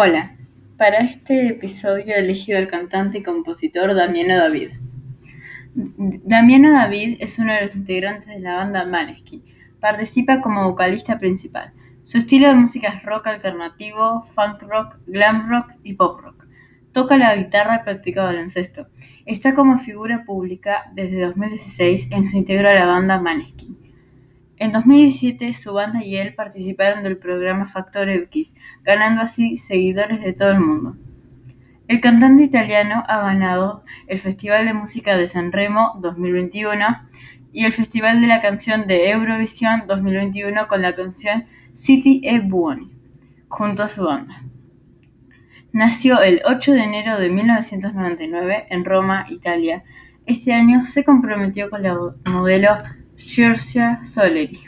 Hola, para este episodio he elegido al cantante y compositor Damiano David. Damiano David es uno de los integrantes de la banda Maneskin. Participa como vocalista principal. Su estilo de música es rock alternativo, funk rock, glam rock y pop rock. Toca la guitarra y practica baloncesto. Está como figura pública desde 2016 en su integro a la banda Maneskin. En 2017, su banda y él participaron del programa Factor X, ganando así seguidores de todo el mundo. El cantante italiano ha ganado el Festival de Música de San Remo 2021 y el Festival de la Canción de Eurovisión 2021 con la canción City e Buoni, junto a su banda. Nació el 8 de enero de 1999 en Roma, Italia. Este año se comprometió con la modelo Saoirse Soleri.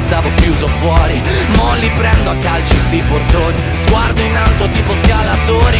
stavo chiuso fuori. Mo li prendo a calci sti portoni. Sguardo in alto tipo scalatori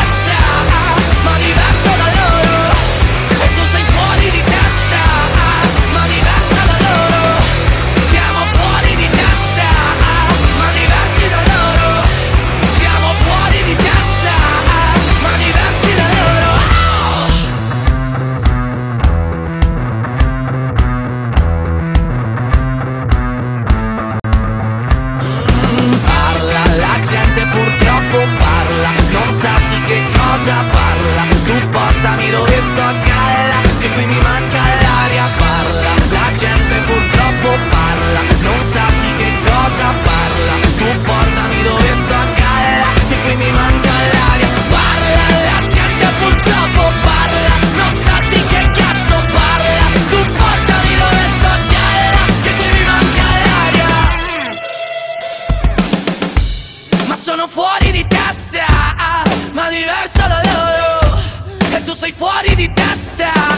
fuori di testa.